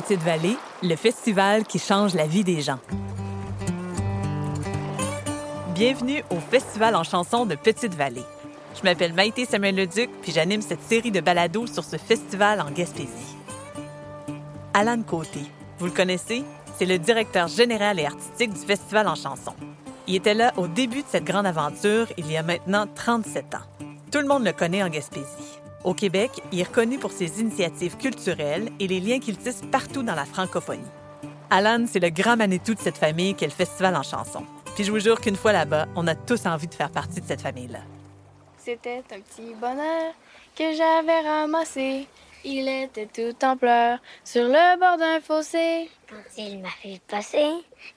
Petite-Vallée, le festival qui change la vie des gens. Bienvenue au Festival en chanson de Petite-Vallée. Je m'appelle Maïté Samuel-Leduc, puis j'anime cette série de balados sur ce festival en Gaspésie. Alan Côté, vous le connaissez? C'est le directeur général et artistique du Festival en chanson. Il était là au début de cette grande aventure il y a maintenant 37 ans. Tout le monde le connaît en Gaspésie. Au Québec, il est reconnu pour ses initiatives culturelles et les liens qu'il tisse partout dans la francophonie. Alan, c'est le grand Manitou de cette famille qu'est le Festival en chanson. Puis je vous jure qu'une fois là-bas, on a tous envie de faire partie de cette famille-là. C'était un petit bonheur que j'avais ramassé. Il était tout en pleurs sur le bord d'un fossé. Quand il m'a vu passer,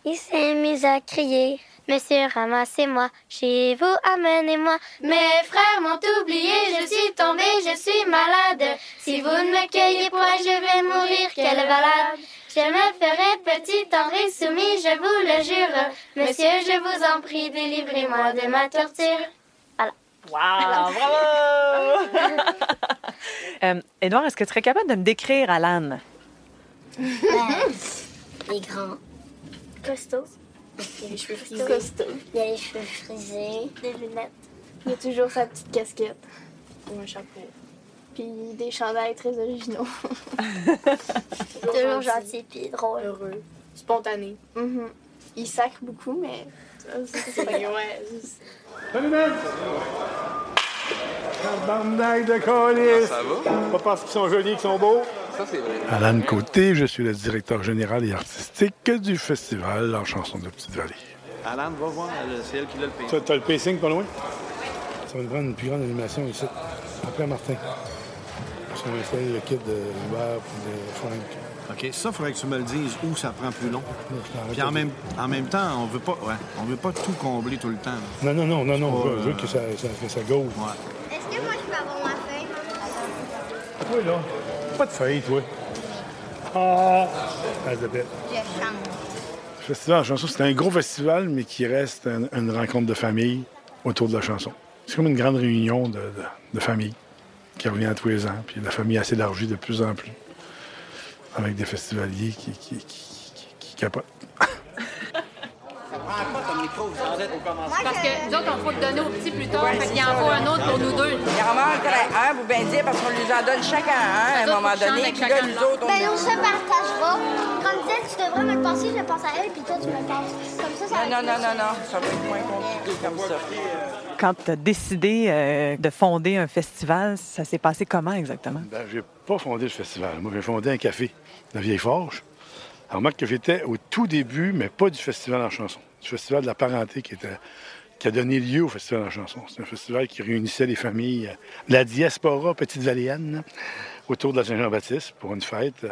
il s'est mis à crier. Monsieur, ramassez-moi, chez vous, amenez-moi. Mes frères m'ont oublié, je suis tombée, je suis malade. Si vous ne me cueillez point, je vais mourir, quelle balade. Je me ferai petit, et soumis, je vous le jure. Monsieur, je vous en prie, délivrez-moi de ma torture. Wow! Bravo! Euh, Edouard, est-ce que tu serais capable de me décrire Alan? Ben, il est grand, Costaud, il a les cheveux frisés. costaud, Il a les cheveux frisés. des lunettes. Il a toujours sa petite casquette ou un chapeau. Puis des chandails très originaux. Toujours gentil puis drôle. Heureux. Spontané. Il sacre beaucoup, mais. ça, C'est c'est pas grave. Ouais, c'est- Tabarnak de colis! Ça va? Pas parce qu'ils sont jolis qu'ils sont beaux. Ça, c'est vrai. Alan Côté, je suis le directeur général et artistique du festival en chanson de Petite-Vallée. Alan, va voir, le- c'est elle qui l'a le Tu as le pacing pas loin? Ça va nous prendre une plus grande animation ici. Après Martin. Parce qu'on va installer le kit de Hubert et de Frank. OK, ça, il faudrait que tu me le dises où ça prend plus long. Puis en même, en même temps, on veut pas ouais, on veut pas tout combler tout le temps. là. Non, non, non, non, non. pas, Je veux- je veux euh, que ça, ça, que ça go. Ouais. Est-ce que moi, je peux avoir ma feuille? Toi, là. Pas de feuille, toi. Ah! Ah, de bête. Festival en chanson, c'est un gros festival, mais qui reste un- une rencontre de famille autour de la chanson. C'est comme une grande réunion de, de, de famille qui revient à tous les ans. Puis la famille s'élargit de plus en plus avec des festivaliers qui, qui, qui, qui- qui capotent. Parce que nous autres, on faut le donner aux petits plus tard, fait qu'il en faut un autre pour nous deux. Il en manquerait un, vous bien dire, parce qu'on lui en donne chacun un à un moment donné. chacun Puis là, nous autres, on Ben, on se partagera. Comme ça, tu devrais me le passer, je le passe à elle, puis toi, tu me le passes. Comme ça, ça va Non, non, non, non, non, ça va être moins compliqué comme ça. Quand tu as décidé euh, de fonder un festival, ça s'est passé comment exactement? Ben, j'ai pas fondé le festival. Moi, j'ai fondé un café, la Vieille Forge. Alors, remarque que j'étais au tout début, mais pas du festival en chanson. Du festival de la parenté qui, était, qui a donné lieu au festival en chanson. C'est un festival qui réunissait les familles, euh, la diaspora petite-valéenne, autour de la Saint-Jean-Baptiste pour une fête euh,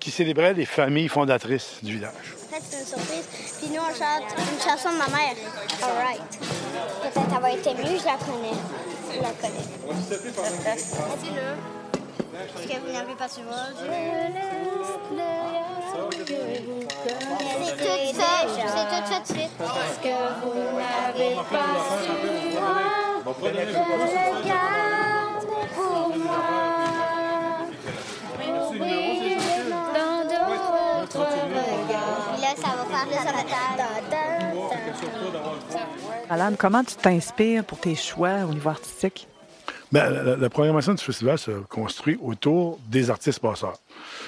qui célébrait les familles fondatrices du village. En fait, c'est une surprise. Puis nous, on chante une chanson de ma mère. All right. Peut-être va être émue, je la connais. Je la connais. Est-ce que vous n'avez pas su voir? Je laisse C'est tout ça. C'est tout ça de suite. Est-ce que vous n'avez pas su voir? Je le garde pour moi. Oui, dans d'autres regards. Là, ça va faire le Alan, comment tu t'inspires pour tes choix au niveau artistique? Ben, la, programmation du festival se construit autour des artistes passeurs.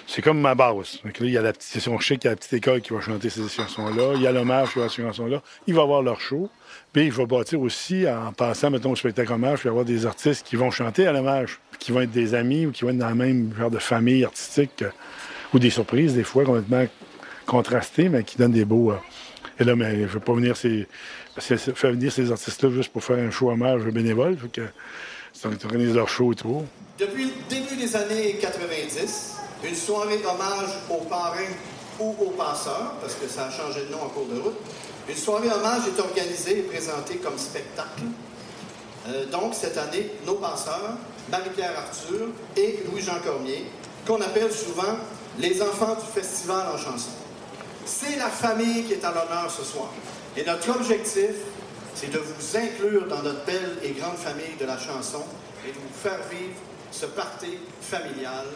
C'est comme ma base. Donc là, il y a la petite session chic, il y a la petite école qui va chanter ces chansons-là. Il y a l'hommage qui va faire ces chansons-là. Il va avoir leur show. Puis il va bâtir aussi, en passant, mettons, au spectacle hommage, il va y avoir des artistes qui vont chanter à l'hommage, qui vont être des amis ou qui vont être dans la même genre de famille artistique euh, ou des surprises, des fois, complètement contrastées, mais qui donnent des beaux. euh, Et là, mais je ne veux pas venir ces, faire venir ces artistes-là juste pour faire un show hommage bénévole. Que, ils organisent leur show et tout. Depuis le début des années 90, une soirée hommage aux parrains ou aux passeurs, parce que ça a changé de nom en cours de route, une soirée hommage est organisée et présentée comme spectacle. Euh, donc, cette année, nos passeurs, Marie-Pierre Arthur et Louis-Jean Cormier, qu'on appelle souvent les enfants du festival en chanson. C'est la famille qui est à l'honneur ce soir. Et notre objectif, c'est de vous inclure dans notre belle et grande famille de la chanson et de vous faire vivre ce party familial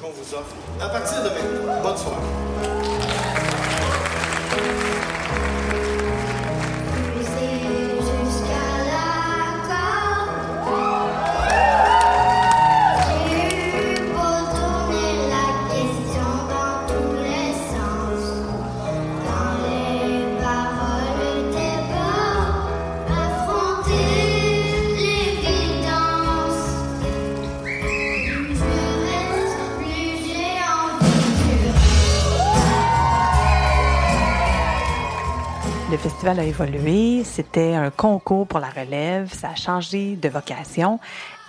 qu'on vous offre à partir de maintenant. Bonne soirée. Festival a évolué. C'était un concours pour la relève. Ça a changé de vocation.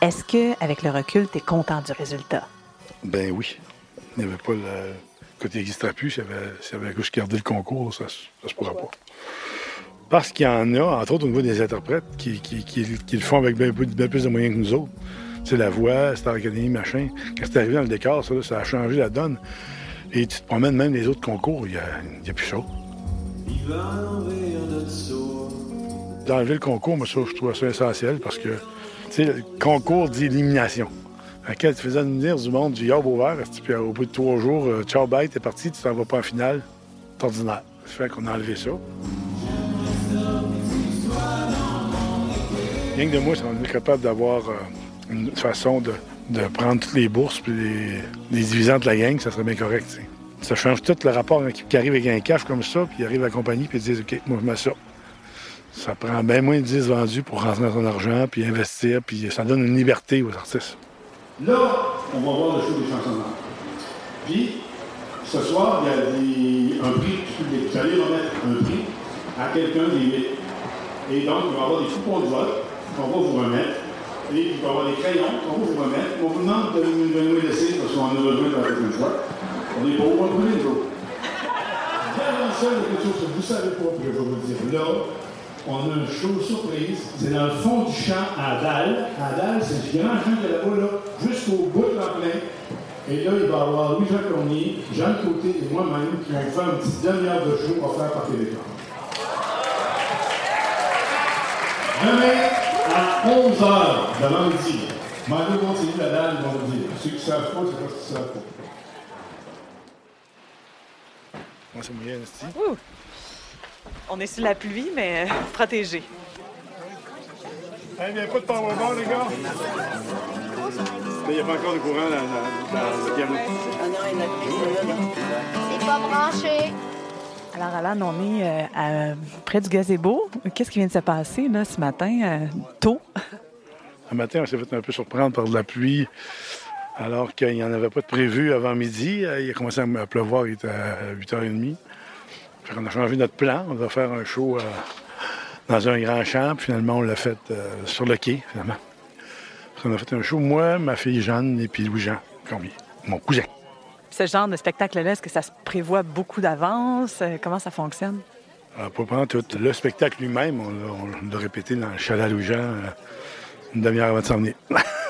Est-ce que, avec le recul, tu es content du résultat? Ben oui. Il n'y avait pas le côté n'existerait plus. S'il y avait, juste gardé le concours, ça, ne se pourra pas. Parce qu'il y en a, entre autres au niveau des interprètes, qui, qui- qui- le font avec bien, plus- de moyens que nous autres. C'est la voix, Star Academy, machin. Quand c'est arrivé dans le décor, ça, ça a changé la donne. Et tu te promènes même les autres concours, il n'y a, il a plus chaud. D'enlever le concours, moi, ça, je trouve ça essentiel parce que, tu sais, le concours d'élimination. À tu faisais venir du monde du Yob au vert, puis au bout de trois jours, euh, ciao, bye, t'es parti, tu t'en vas pas en finale. C'est ordinaire. Ça fait qu'on a enlevé ça. Rien que de moi, si on est capable d'avoir euh, une façon de, de prendre toutes les bourses puis les, les diviser entre la gang, ça serait bien correct. Ça change tout le rapport à un équipe qui arrive avec un cash comme ça, puis arrive à la compagnie, puis ils disent OK, moi je mets ça. Prend bien moins de 10 vendus pour rentrer dans son argent, puis investir, puis ça donne une liberté aux artistes. Là, on va voir le show des chansons d'art. Puis, ce soir, il y a un prix public. Vous allez remettre un prix à quelqu'un des huit. Et donc, il va y avoir des coupons de vote qu'on va vous remettre. Et il va y avoir des crayons qu'on va vous remettre. On vous demande de nous, de laisser parce qu'on en a besoin dans la prochaine fois. On est point de les autres. Y a quelque chose que vous ne savez pas, puis je vais vous le dire là. On a une chose surprise. C'est dans le fond du champ à Dalle. À Dalle, c'est ce grand champ a là-bas, là, jusqu'au bout de l'enclin. Et là, il va y avoir Louis-Jean Cormier, Jean Côté et moi-même qui vont faire une petite demi-heure de show offert par Télécom. Demain, à 11h de lundi, Mando continue la dalle vendredi. Ceux qui ne savent pas, c'est parce qu'ils ne savent pas. Moi, c'est moyen! On est sur la pluie, mais euh, protégé. Il n'y a pas de powerball, les gars? Il n'y a pas encore de courant dans, dans- dans le camion. C'est pas branché. Alors, Alan, on est euh, à- près du gazebo. Qu'est-ce qui vient de se passer là, ce matin, euh, tôt? Un matin, on s'est fait un peu surprendre par de la pluie, alors qu'il n'y en avait pas de prévu avant midi. Euh, Il a commencé à pleuvoir, il était à 8h30. Fait qu'on a changé notre plan. On va faire un show euh, dans un grand champ, puis finalement, on l'a fait euh, sur le quai, finalement. On a fait un show, moi, ma fille Jeanne et puis Louis-Jean Cormier, mon cousin. Ce genre de spectacle-là, est-ce que ça se prévoit beaucoup d'avance? Comment ça fonctionne? Alors, pour prendre tout le spectacle lui-même, on l'a- on répété dans le chalet à Louis-Jean euh, une demi-heure avant de s'en venir.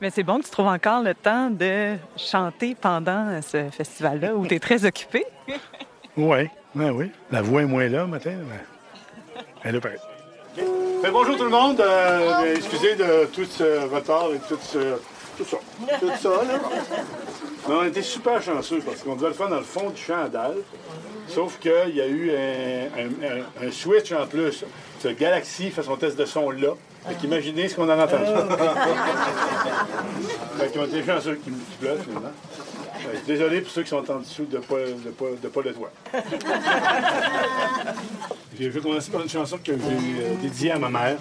Mais c'est bon que tu trouves encore le temps de chanter pendant ce festival-là où tu es très occupé. Oui, oui, oui. La voix est moins là, matin, mais elle est. Ben, bonjour tout le monde. Euh, ben, excusez de tout ce retard et tout, ce- tout ça. Tout ça, là. Mais on a été super chanceux parce qu'on devait le faire dans le fond du champ à dalle. Sauf qu'il y a eu un, un- un- un switch en plus. Ce Galaxy fait son test de son là. Fait qu'imaginez ce qu'on en a entendu. qu'ils ont été chanceux qui qui pleuve finalement. Ouais, Désolé pour ceux qui sont en dessous de pas, de pas, de pas le toit. je vais commencer par une chanson que j'ai euh, dédiée à ma mère.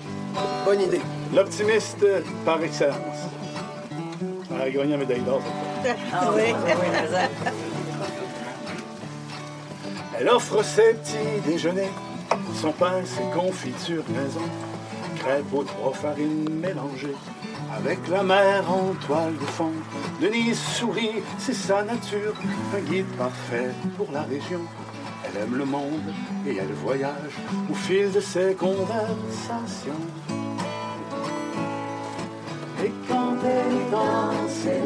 Bonne idée. L'optimiste par excellence. Elle a gagné la médaille d'or. cette fois. Ah oui, Elle offre ses petits déjeuners, son pain, ses confitures maison, crêpes aux trois farines mélangées, avec la mer en toile de fond. Denise sourit, c'est sa nature, un guide parfait pour la région. Elle aime le monde et elle voyage au fil de ses conversations. Et quand elle dans ses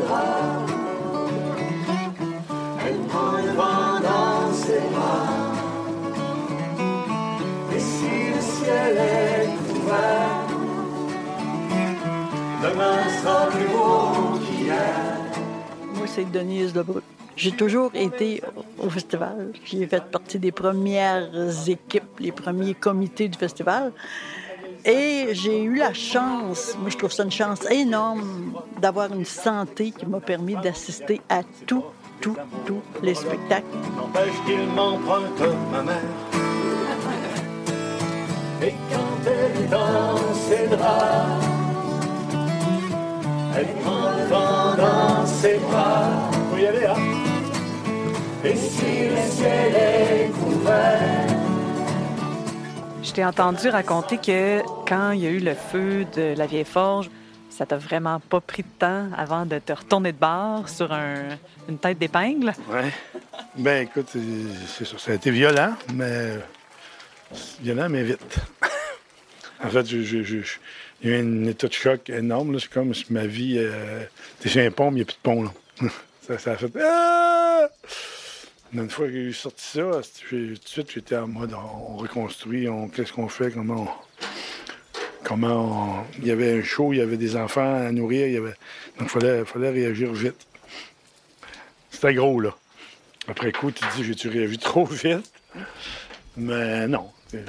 Moi, c'est Denise Lebrun. J'ai toujours été au festival. J'ai fait partie des premières équipes, les premiers comités du festival. Et j'ai eu la chance, moi je trouve ça une chance énorme, d'avoir une santé qui m'a permis d'assister à tout, tout, tous les spectacles. N'empêche ma mère. Et quand elle est dans elle prend le vent dans ses bras. Faut y aller, hein? Et si le ciel est couvert, Je t'ai entendu raconter que quand il y a eu le feu de la vieille forge, ça t'a vraiment pas pris de temps avant de te retourner de bord sur un- une tête d'épingle? Ouais. Ben écoute, c'est c'est ça. Ça a été violent, mais. Violent, mais vite. En fait, a eu un état de choc énorme. C'est comme si ma vie. Euh, T'es sur un pont, mais il n'y a plus de pont. Là. ça, a fait. Ah! Une fois que j'ai sorti ça, j'ai- tout de suite, j'étais en mode on reconstruit, on, qu'est-ce qu'on fait, comment on. Comment on- Il y avait un show, il y avait des enfants à nourrir, il y avait... donc il fallait, fallait réagir vite. C'était gros, là. Après coup, tu te dis, j'ai-tu réagi trop vite? Mais non. Euh,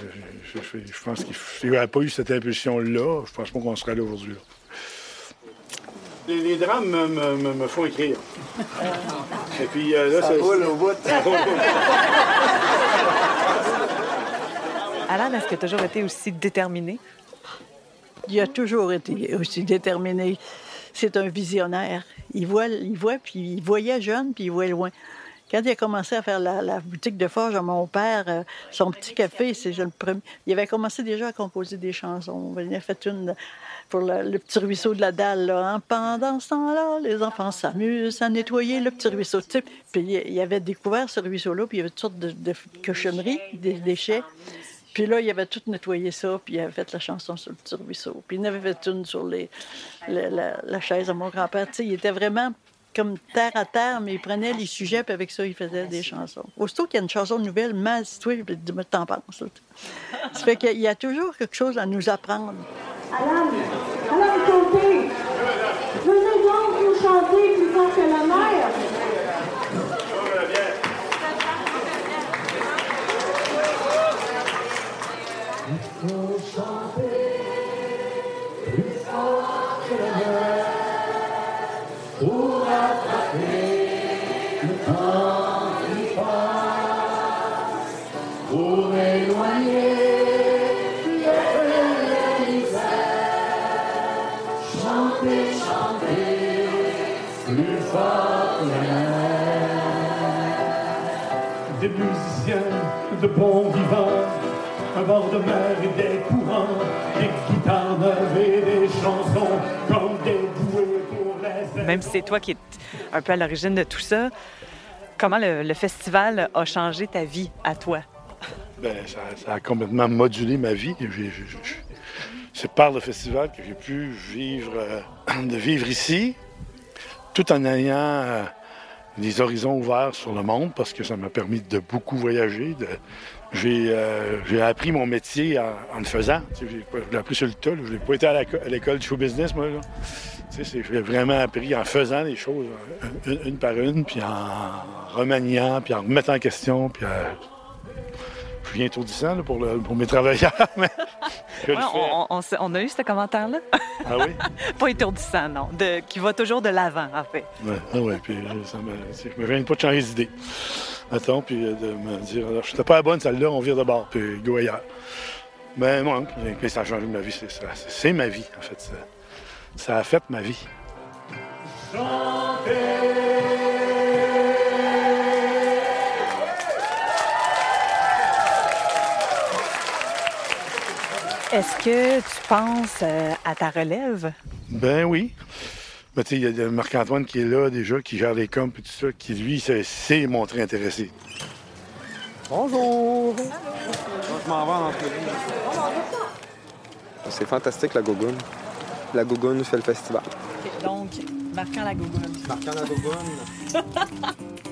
Je, je- je pense qu'il n'y avait pas eu cette impulsion-là. Je pense pas qu'on serait là aujourd'hui. là. Les, les drames me, me- me- me font écrire. Et puis euh, là, Ça roule au bout. Ça roule au bout. Alan, est-ce que tu as toujours été aussi déterminé? Il a toujours été aussi déterminé. C'est un visionnaire. Il voit, il voit, puis il voyait jeune, puis il voit loin. Quand il a commencé à faire la, boutique de forge à mon père, euh, son petit café, c'est le premier. Il avait commencé déjà à composer des chansons. Il a fait une pour le, petit ruisseau de la dalle. Là, hein. Pendant ce temps-là, les enfants s'amusent à nettoyer le petit ruisseau. Puis il avait découvert ce ruisseau-là, puis il y avait toutes sortes de, cochonneries, des déchets. Puis là, il avait tout nettoyé ça, puis il avait fait la chanson sur le petit ruisseau. Puis il avait fait une sur les, la, chaise à mon grand-père. Il était vraiment comme terre à terre, mais il prenait les sujets, puis avec ça, il faisait des chansons. Aussitôt qu'il y a une chanson nouvelle, mal située, puis dis-moi, t'en penses. Ça fait qu'il y a toujours quelque chose à nous apprendre. Alan, Alan Côté, venez donc nous chanter plus fort que la mer. faut chanter de bons vivants un bord de mer et des courants, des guitares neuves et des chansons comme des bouées pour les Même si c'est toi qui es un peu à l'origine de tout ça, comment le, le festival a changé ta vie à toi? Ben, ça, ça a complètement modulé ma vie. C'est par le festival que j'ai pu vivre, euh, de vivre ici, tout en ayant euh, des horizons ouverts sur le monde, parce que ça m'a permis de beaucoup voyager. euh, j'ai appris mon métier en, le faisant. Je l'ai appris sur le tas. Je n'ai pas été à l'école du show business, moi. J'ai vraiment appris en faisant les choses, euh, une, par une, puis en remaniant, puis en remettant en question, puis euh, je suis étourdissant là, pour, mes travailleurs, Ouais, on, on- on a eu ce commentaire-là. Ah oui? Pas étourdissant, non. De, qui va toujours de l'avant, en fait. Ouais, ah ouais, puis euh, ça me, je me viens pas de changer d'idée. Attends, puis euh, de me dire, alors, je pas la bonne, celle-là, on vire de bord, puis go ailleurs. Mais moi, puis ça a changé ma vie, c'est ça. C'est, c'est ma vie, en fait. Ça, ça a fait ma vie. Est-ce que tu penses euh, à ta relève? Ben oui. Mais tu sais, il y a Marc-Antoine qui est là déjà, qui gère les comptes et tout ça, qui lui s'est, s'est montré intéressé. Bonjour! Je m'en vais en entrevue. C'est fantastique la Gogoune. La Gogoune fait le festival. Donc, marquant la gougoune. Marquant la Gogoune.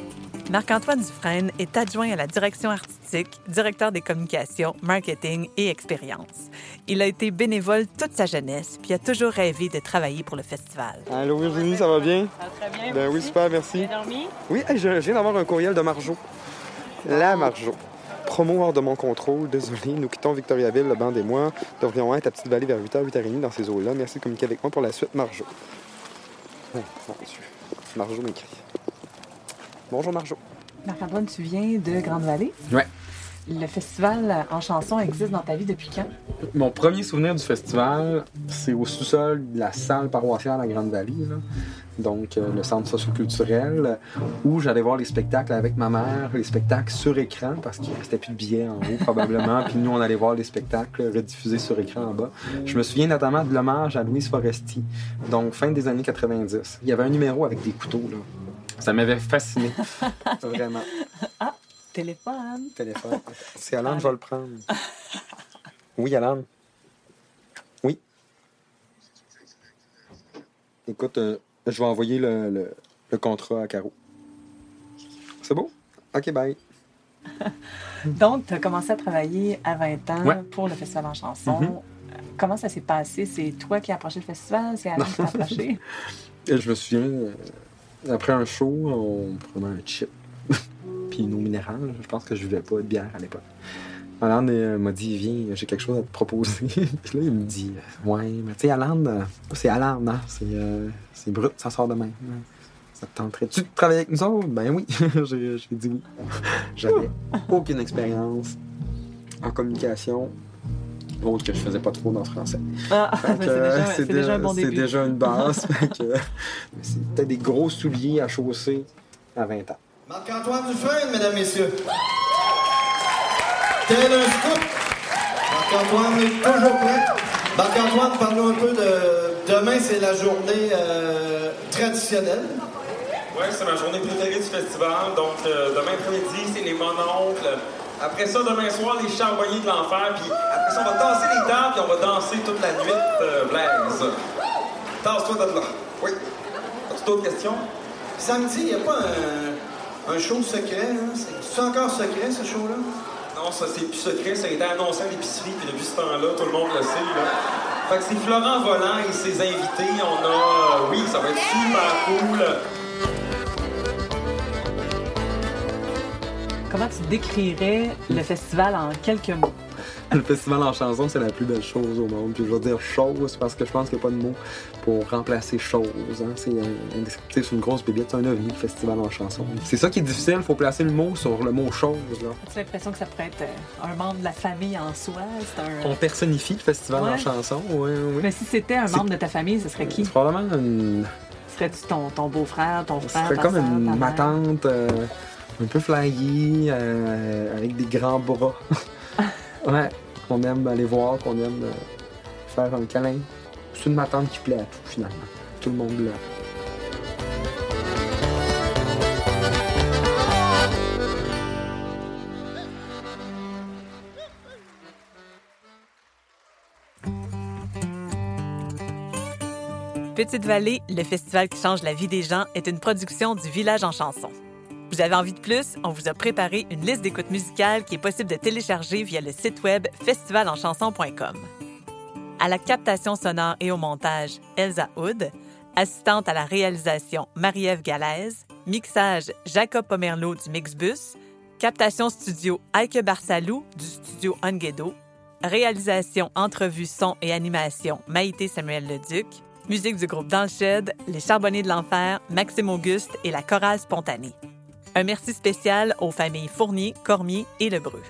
Marc-Antoine Dufresne est adjoint à la direction artistique, directeur des communications, marketing et expérience. Il a été bénévole toute sa jeunesse, puis a toujours rêvé de travailler pour le festival. Allô Virginie, ça va bien? Ça va très bien. Ben oui, super, merci. Dormi? Oui, je viens d'avoir un courriel de Marjo. La Marjo. Promo hors de mon contrôle, désolé. Nous quittons Victoriaville, le banc et moi. Devrions être à Petite-Vallée vers 8h, 8h30 dans ces eaux-là. Merci de communiquer avec moi pour la suite, Marjo. Oh, mon Dieu. Marjo m'écrit. Bonjour, Marjo. Marc-Antoine, tu viens de Grande-Vallée? Ouais. Le festival en chanson existe dans ta vie depuis quand? Mon premier souvenir du festival, c'est au sous-sol de la salle paroissiale à Grande-Vallée, donc euh, le centre socioculturel, où j'allais voir les spectacles avec ma mère, les spectacles sur écran, parce qu'il restait plus de billets en haut probablement, puis nous on allait voir les spectacles rediffusés sur écran en bas. Je me souviens notamment de l'hommage à Louise Foresti, donc fin des années 90. Il y avait un numéro avec des couteaux, là. Ça m'avait fasciné, vraiment. Ah, téléphone. Téléphone. C'est Alan, je vais le prendre. Oui, Alan. Oui. Écoute, euh, je vais envoyer le, le- le contrat à Caro. C'est beau? OK, bye. Donc, tu as commencé à travailler à 20 ans Ouais. pour le festival en chanson. Mhm. Comment ça s'est passé? C'est toi qui as approché le festival? C'est Alain qui t'a approché? Et je me souviens, euh, après un show, on prenait un chip. Puis nos minérales, je pense que je buvais pas de bière à l'époque. Alan euh, m'a dit, viens, j'ai quelque chose à te proposer. Puis là, il me dit, euh, ouais, mais tu sais, Alan, euh, c'est Alan, hein? c'est brut, ça sort de même. hein. Ça te tenterait-tu de travailler avec nous autres? Ben oui, j'ai dit oui. J'avais aucune expérience en communication, autre que je faisais pas trop dans le français. Ah, ben, que, c'est déjà- c'est dé- déjà un bon début. déjà une base. C'était des gros souliers à chausser à 20 ans. Marc-Antoine Dufresne, mesdames, messieurs. Tel un scoop. Marc-Antoine est toujours prêt. Marc-Antoine, parle-nous un peu de. Demain, c'est la journée euh, traditionnelle. Ouais, c'est ma journée préférée du festival. Donc, euh, demain après-midi, c'est les mononcles. Après ça, demain soir, les charbonniers de l'enfer. Puis après ça, on va tasser les tables, puis on va danser toute la nuit, euh, Blaise. Tasse-toi de là. Oui. As-tu d'autres questions? Samedi, il n'y a pas un, un show secret. Hein? C'est c'est encore secret, ce show-là? Non, ça, c'est plus secret. Ça a été annoncé à l'épicerie, puis depuis ce temps-là, tout le monde le sait. Là. Fait que c'est Florent Volant et ses invités. On a... euh, oui, ça va être super cool. Comment tu décrirais le festival en quelques mots? Le festival en chanson, c'est la plus belle chose au monde. Puis je veux dire chose parce que je pense qu'il n'y a pas de mot pour remplacer chose. hein. C'est un- c'est une grosse bébête, c'est un ovni, le festival en chanson. C'est ça qui est difficile, il faut placer le mot sur le mot chose. As-tu l'impression que ça pourrait être euh, un membre de la famille en soi? C'est un... On personnifie le festival en chanson, oui, oui. Mais si c'était un membre de ta famille, ce serait qui? C'est probablement une. Serais-tu ton, ton beau-frère, ton frère, serait ta comme une, ma tante, euh, un peu flyée, euh, avec des grands bras. ouais, qu'on aime aller voir, qu'on aime euh, faire un câlin. C'est une tante qui plaît à tout, finalement. Tout le monde là. Petite Vallée, le festival qui change la vie des gens, est une production du Village en chanson. Vous avez envie de plus? On vous a préparé une liste d'écoutes musicales qui est possible de télécharger via le site web festivalenchanson.com. À la captation sonore et au montage, Elsa Hood. Assistante à la réalisation, Marie-Ève Galaise. Mixage, Jacob Pomerleau du Mixbus. Captation studio, Heike Barsalou du studio Onguedo. Réalisation, entrevue, son et animation, Maïté Samuel Leduc. Musique du groupe Dans Les Charbonniers de l'Enfer, Maxime Auguste et la Chorale Spontanée. Un merci spécial aux familles Fournier, Cormier et Lebreu.